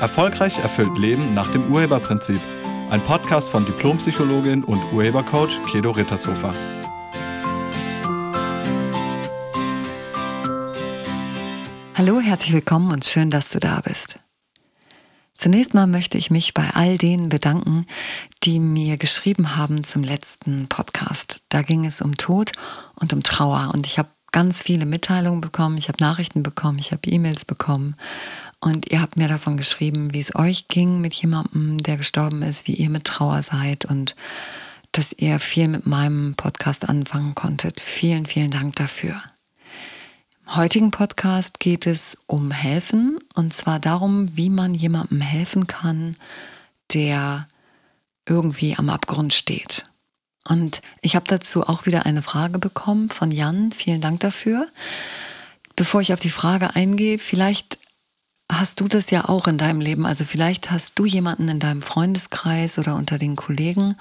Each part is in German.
Erfolgreich erfüllt Leben nach dem Urheberprinzip. Ein Podcast von Diplompsychologin und Urhebercoach Kedo Rittershofer. Hallo, herzlich willkommen und schön, dass du da bist. Zunächst mal möchte ich mich bei all denen bedanken, die mir geschrieben haben zum letzten Podcast. Da ging es um Tod und um Trauer und ich habe ganz viele Mitteilungen bekommen, ich habe Nachrichten bekommen, ich habe E-Mails bekommen und ihr habt mir davon geschrieben, wie es euch ging mit jemandem, der gestorben ist, wie ihr mit Trauer seid und dass ihr viel mit meinem Podcast anfangen konntet. Vielen, vielen Dank dafür. Im heutigen Podcast geht es um Helfen und zwar darum, wie man jemandem helfen kann, der irgendwie am Abgrund steht. Und ich habe dazu auch wieder eine Frage bekommen von Jan. Vielen Dank dafür. Bevor ich auf die Frage eingehe, vielleicht hast du das ja auch in deinem Leben. Also vielleicht hast du jemanden in deinem Freundeskreis oder unter den Kollegen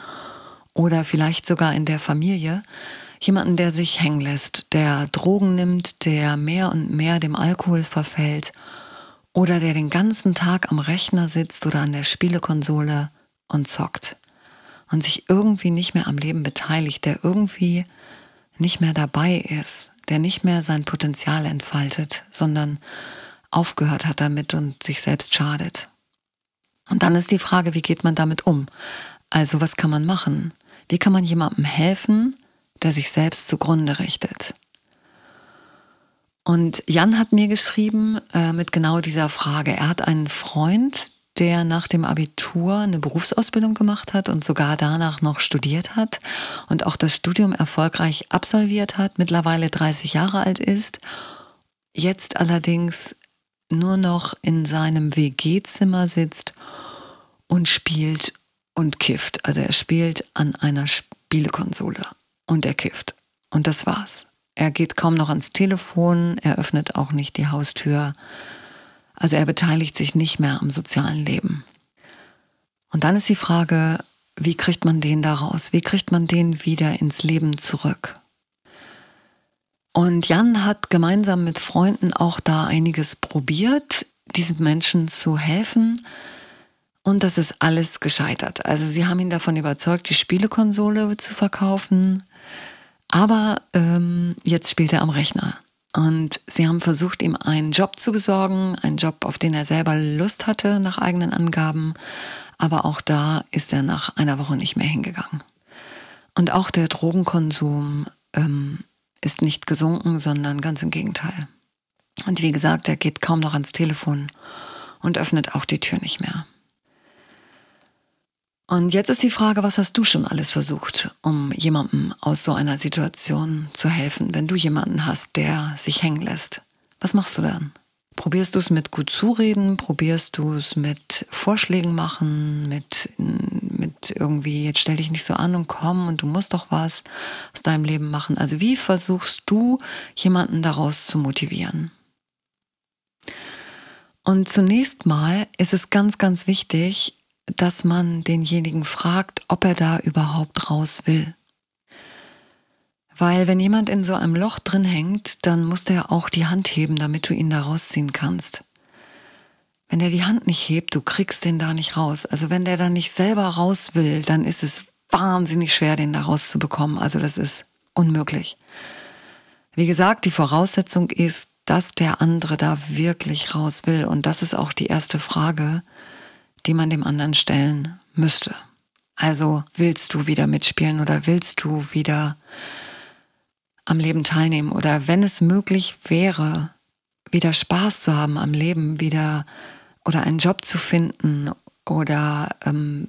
oder vielleicht sogar in der Familie, jemanden, der sich hängen lässt, der Drogen nimmt, der mehr und mehr dem Alkohol verfällt oder der den ganzen Tag am Rechner sitzt oder an der Spielekonsole und zockt und sich irgendwie nicht mehr am Leben beteiligt, der irgendwie nicht mehr dabei ist, der nicht mehr sein Potenzial entfaltet, sondern aufgehört hat damit und sich selbst schadet. Und dann ist die Frage, wie geht man damit um? Also was kann man machen? Wie kann man jemandem helfen, der sich selbst zugrunde richtet? Und Jan hat mir geschrieben äh, mit genau dieser Frage. Er hat einen Freund, der nach dem Abitur eine Berufsausbildung gemacht hat und sogar danach noch studiert hat und auch das Studium erfolgreich absolviert hat, mittlerweile 30 Jahre alt ist, jetzt allerdings nur noch in seinem WG-Zimmer sitzt und spielt und kifft. Also er spielt an einer Spielekonsole und er kifft. Und das war's. Er geht kaum noch ans Telefon, er öffnet auch nicht die Haustür. Also er beteiligt sich nicht mehr am sozialen Leben. Und dann ist die Frage, wie kriegt man den daraus? Wie kriegt man den wieder ins Leben zurück? Und Jan hat gemeinsam mit Freunden auch da einiges probiert, diesen Menschen zu helfen. Und das ist alles gescheitert. Also sie haben ihn davon überzeugt, die Spielekonsole zu verkaufen. Aber ähm, jetzt spielt er am Rechner. Und sie haben versucht, ihm einen Job zu besorgen, einen Job, auf den er selber Lust hatte, nach eigenen Angaben. Aber auch da ist er nach einer Woche nicht mehr hingegangen. Und auch der Drogenkonsum ähm, ist nicht gesunken, sondern ganz im Gegenteil. Und wie gesagt, er geht kaum noch ans Telefon und öffnet auch die Tür nicht mehr. Und jetzt ist die Frage, was hast du schon alles versucht, um jemandem aus so einer Situation zu helfen, wenn du jemanden hast, der sich hängen lässt? Was machst du dann? Probierst du es mit gut zureden? Probierst du es mit Vorschlägen machen? Mit, mit irgendwie, jetzt stell dich nicht so an und komm und du musst doch was aus deinem Leben machen. Also wie versuchst du, jemanden daraus zu motivieren? Und zunächst mal ist es ganz, ganz wichtig, dass man denjenigen fragt, ob er da überhaupt raus will. Weil wenn jemand in so einem Loch drin hängt, dann muss der auch die Hand heben, damit du ihn da rausziehen kannst. Wenn er die Hand nicht hebt, du kriegst den da nicht raus. Also wenn der da nicht selber raus will, dann ist es wahnsinnig schwer, den da rauszubekommen. Also das ist unmöglich. Wie gesagt, die Voraussetzung ist, dass der andere da wirklich raus will. Und das ist auch die erste Frage, die man dem anderen stellen müsste. Also willst du wieder mitspielen oder willst du wieder am Leben teilnehmen oder wenn es möglich wäre, wieder Spaß zu haben am Leben, wieder oder einen Job zu finden oder ähm,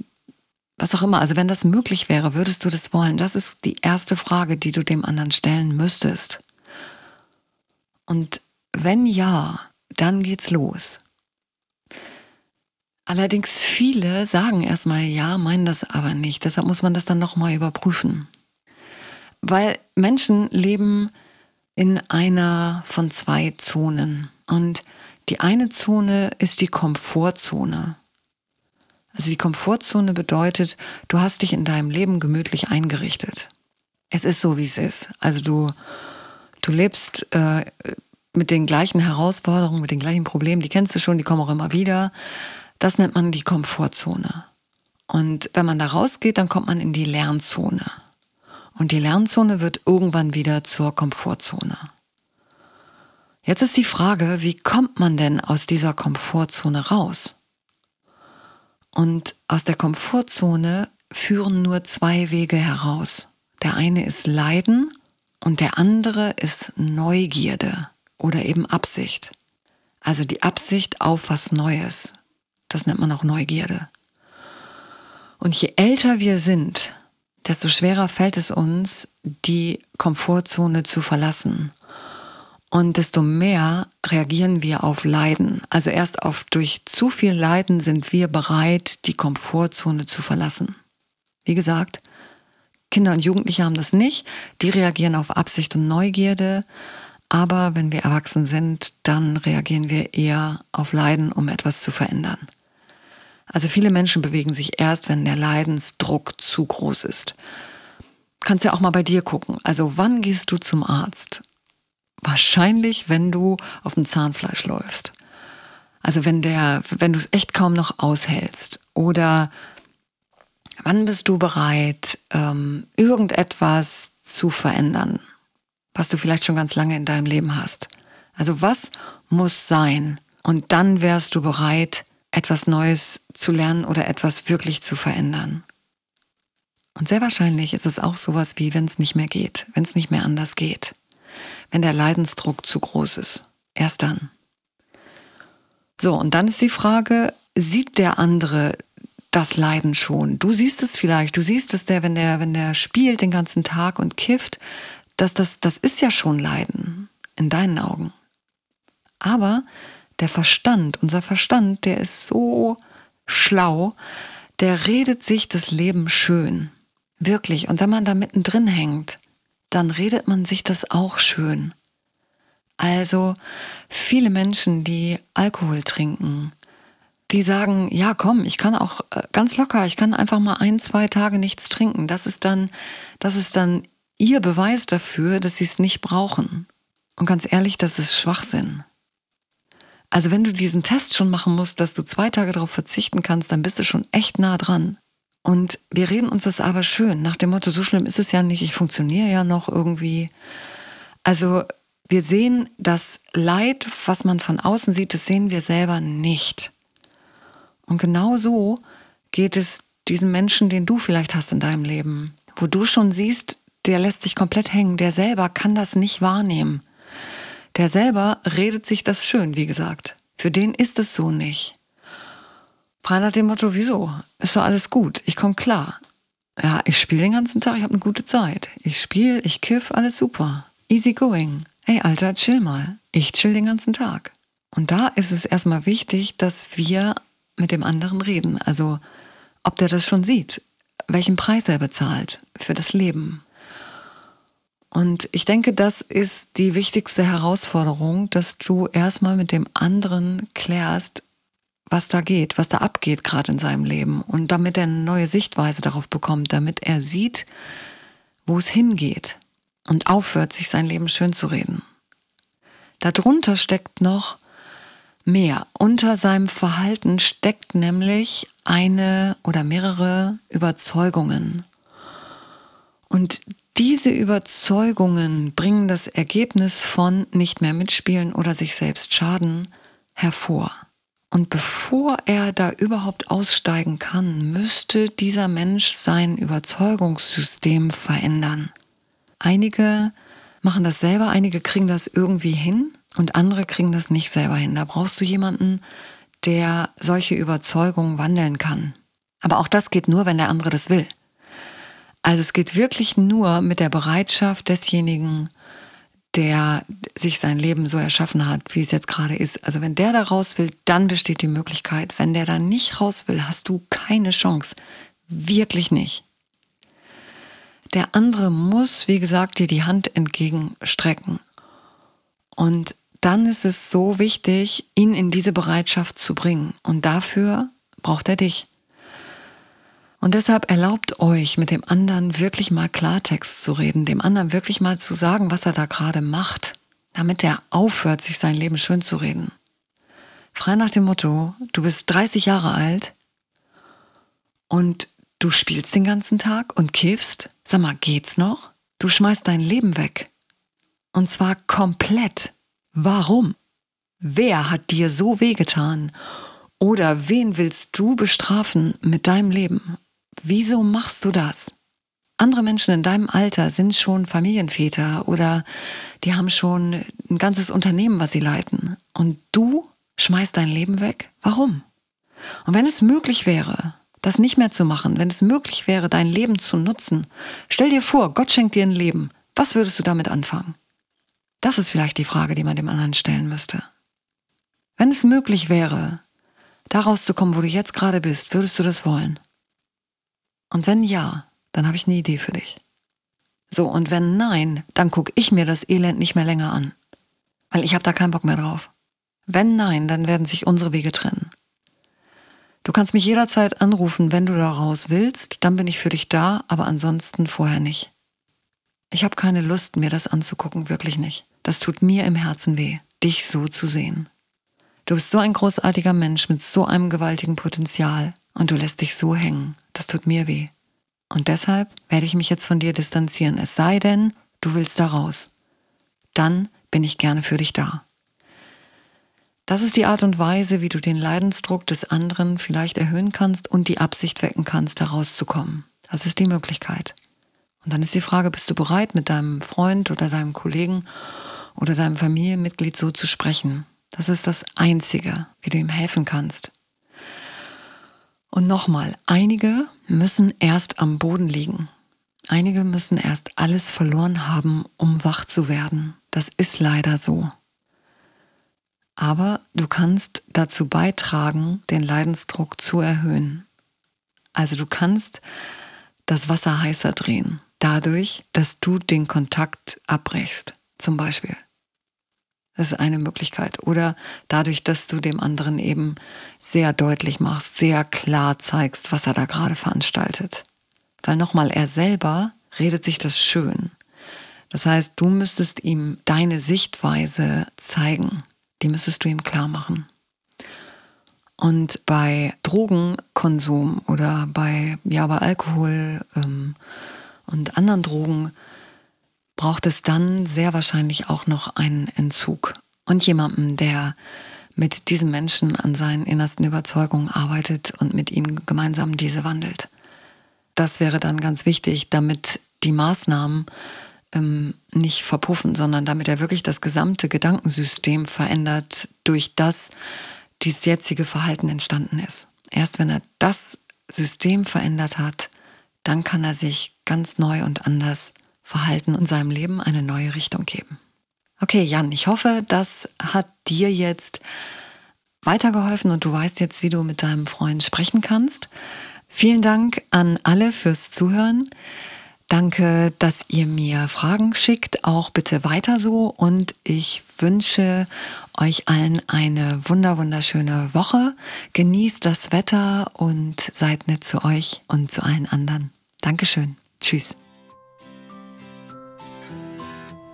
was auch immer. Also wenn das möglich wäre, würdest du das wollen? Das ist die erste Frage, die du dem anderen stellen müsstest. Und wenn ja, dann geht's los. Allerdings viele sagen erstmal ja, meinen das aber nicht. Deshalb muss man das dann nochmal überprüfen. Weil Menschen leben in einer von zwei Zonen. Und die eine Zone ist die Komfortzone. Also die Komfortzone bedeutet, du hast dich in deinem Leben gemütlich eingerichtet. Es ist so, wie es ist. Also du, du lebst äh, mit den gleichen Herausforderungen, mit den gleichen Problemen, die kennst du schon, die kommen auch immer wieder. Das nennt man die Komfortzone. Und wenn man da rausgeht, dann kommt man in die Lernzone. Und die Lernzone wird irgendwann wieder zur Komfortzone. Jetzt ist die Frage, wie kommt man denn aus dieser Komfortzone raus? Und aus der Komfortzone führen nur zwei Wege heraus. Der eine ist Leiden und der andere ist Neugierde oder eben Absicht. Also die Absicht auf was Neues. Das nennt man auch Neugierde. Und je älter wir sind, desto schwerer fällt es uns, die Komfortzone zu verlassen. Und desto mehr reagieren wir auf Leiden. Also erst auf durch zu viel Leiden sind wir bereit, die Komfortzone zu verlassen. Wie gesagt, Kinder und Jugendliche haben das nicht. Die reagieren auf Absicht und Neugierde. Aber wenn wir erwachsen sind, dann reagieren wir eher auf Leiden, um etwas zu verändern. Also viele Menschen bewegen sich erst, wenn der Leidensdruck zu groß ist. Kannst ja auch mal bei dir gucken. Also wann gehst du zum Arzt? Wahrscheinlich, wenn du auf dem Zahnfleisch läufst. Also wenn der, wenn du es echt kaum noch aushältst. Oder wann bist du bereit, ähm, irgendetwas zu verändern? was du vielleicht schon ganz lange in deinem Leben hast. Also was muss sein? Und dann wärst du bereit, etwas Neues zu lernen oder etwas wirklich zu verändern. Und sehr wahrscheinlich ist es auch sowas wie, wenn es nicht mehr geht, wenn es nicht mehr anders geht, wenn der Leidensdruck zu groß ist. Erst dann. So, und dann ist die Frage, sieht der andere das Leiden schon? Du siehst es vielleicht, du siehst es der, wenn der, wenn der spielt den ganzen Tag und kifft, dass das, das ist ja schon Leiden in deinen Augen. Aber der Verstand, unser Verstand, der ist so schlau, der redet sich das Leben schön. Wirklich. Und wenn man da mittendrin hängt, dann redet man sich das auch schön. Also viele Menschen, die Alkohol trinken, die sagen, ja komm, ich kann auch äh, ganz locker, ich kann einfach mal ein, zwei Tage nichts trinken. Das ist dann, das ist dann ihr Beweis dafür, dass sie es nicht brauchen. Und ganz ehrlich, das ist Schwachsinn. Also wenn du diesen Test schon machen musst, dass du zwei Tage darauf verzichten kannst, dann bist du schon echt nah dran. Und wir reden uns das aber schön, nach dem Motto, so schlimm ist es ja nicht, ich funktioniere ja noch irgendwie. Also wir sehen das Leid, was man von außen sieht, das sehen wir selber nicht. Und genau so geht es diesen Menschen, den du vielleicht hast in deinem Leben, wo du schon siehst, der lässt sich komplett hängen. Der selber kann das nicht wahrnehmen. Der selber redet sich das schön, wie gesagt. Für den ist es so nicht. Frei nach dem Motto, wieso? Ist doch alles gut, ich komme klar. Ja, ich spiele den ganzen Tag, ich habe eine gute Zeit. Ich spiele, ich kiff, alles super. Easy going. Ey, Alter, chill mal. Ich chill den ganzen Tag. Und da ist es erstmal wichtig, dass wir mit dem anderen reden. Also, ob der das schon sieht, welchen Preis er bezahlt für das Leben, und ich denke, das ist die wichtigste Herausforderung, dass du erstmal mit dem anderen klärst, was da geht, was da abgeht gerade in seinem Leben und damit er eine neue Sichtweise darauf bekommt, damit er sieht, wo es hingeht und aufhört, sich sein Leben schön zu reden. Darunter steckt noch mehr. Unter seinem Verhalten steckt nämlich eine oder mehrere Überzeugungen. Und diese Überzeugungen bringen das Ergebnis von nicht mehr mitspielen oder sich selbst schaden hervor. Und bevor er da überhaupt aussteigen kann, müsste dieser Mensch sein Überzeugungssystem verändern. Einige machen das selber, einige kriegen das irgendwie hin und andere kriegen das nicht selber hin. Da brauchst du jemanden, der solche Überzeugungen wandeln kann. Aber auch das geht nur, wenn der andere das will. Also es geht wirklich nur mit der Bereitschaft desjenigen, der sich sein Leben so erschaffen hat, wie es jetzt gerade ist. Also wenn der da raus will, dann besteht die Möglichkeit. Wenn der da nicht raus will, hast du keine Chance. Wirklich nicht. Der andere muss, wie gesagt, dir die Hand entgegenstrecken. Und dann ist es so wichtig, ihn in diese Bereitschaft zu bringen. Und dafür braucht er dich. Und deshalb erlaubt euch, mit dem anderen wirklich mal Klartext zu reden, dem anderen wirklich mal zu sagen, was er da gerade macht, damit er aufhört, sich sein Leben schön zu reden. Frei nach dem Motto, du bist 30 Jahre alt und du spielst den ganzen Tag und kiffst. Sag mal, geht's noch? Du schmeißt dein Leben weg. Und zwar komplett. Warum? Wer hat dir so wehgetan? Oder wen willst du bestrafen mit deinem Leben? Wieso machst du das? Andere Menschen in deinem Alter sind schon Familienväter oder die haben schon ein ganzes Unternehmen, was sie leiten. Und du schmeißt dein Leben weg? Warum? Und wenn es möglich wäre, das nicht mehr zu machen, wenn es möglich wäre, dein Leben zu nutzen, stell dir vor, Gott schenkt dir ein Leben. Was würdest du damit anfangen? Das ist vielleicht die Frage, die man dem anderen stellen müsste. Wenn es möglich wäre, daraus zu kommen, wo du jetzt gerade bist, würdest du das wollen? Und wenn ja, dann habe ich eine Idee für dich. So, und wenn nein, dann gucke ich mir das Elend nicht mehr länger an. Weil ich habe da keinen Bock mehr drauf. Wenn nein, dann werden sich unsere Wege trennen. Du kannst mich jederzeit anrufen, wenn du da raus willst, dann bin ich für dich da, aber ansonsten vorher nicht. Ich habe keine Lust, mir das anzugucken, wirklich nicht. Das tut mir im Herzen weh, dich so zu sehen. Du bist so ein großartiger Mensch mit so einem gewaltigen Potenzial und du lässt dich so hängen. Das tut mir weh. Und deshalb werde ich mich jetzt von dir distanzieren, es sei denn, du willst da raus. Dann bin ich gerne für dich da. Das ist die Art und Weise, wie du den Leidensdruck des anderen vielleicht erhöhen kannst und die Absicht wecken kannst, da rauszukommen. Das ist die Möglichkeit. Und dann ist die Frage, bist du bereit, mit deinem Freund oder deinem Kollegen oder deinem Familienmitglied so zu sprechen? Das ist das Einzige, wie du ihm helfen kannst. Und nochmal, einige müssen erst am Boden liegen. Einige müssen erst alles verloren haben, um wach zu werden. Das ist leider so. Aber du kannst dazu beitragen, den Leidensdruck zu erhöhen. Also du kannst das Wasser heißer drehen, dadurch, dass du den Kontakt abbrichst, zum Beispiel. Das ist eine Möglichkeit. Oder dadurch, dass du dem anderen eben sehr deutlich machst, sehr klar zeigst, was er da gerade veranstaltet. Weil nochmal, er selber redet sich das schön. Das heißt, du müsstest ihm deine Sichtweise zeigen. Die müsstest du ihm klar machen. Und bei Drogenkonsum oder bei, ja, bei Alkohol ähm, und anderen Drogen braucht es dann sehr wahrscheinlich auch noch einen Entzug und jemanden, der mit diesem Menschen an seinen innersten Überzeugungen arbeitet und mit ihm gemeinsam diese wandelt. Das wäre dann ganz wichtig, damit die Maßnahmen ähm, nicht verpuffen, sondern damit er wirklich das gesamte Gedankensystem verändert, durch das dieses jetzige Verhalten entstanden ist. Erst wenn er das System verändert hat, dann kann er sich ganz neu und anders Verhalten und seinem Leben eine neue Richtung geben. Okay, Jan, ich hoffe, das hat dir jetzt weitergeholfen und du weißt jetzt, wie du mit deinem Freund sprechen kannst. Vielen Dank an alle fürs Zuhören. Danke, dass ihr mir Fragen schickt, auch bitte weiter so und ich wünsche euch allen eine wunder wunderschöne Woche. Genießt das Wetter und seid nett zu euch und zu allen anderen. Dankeschön. Tschüss.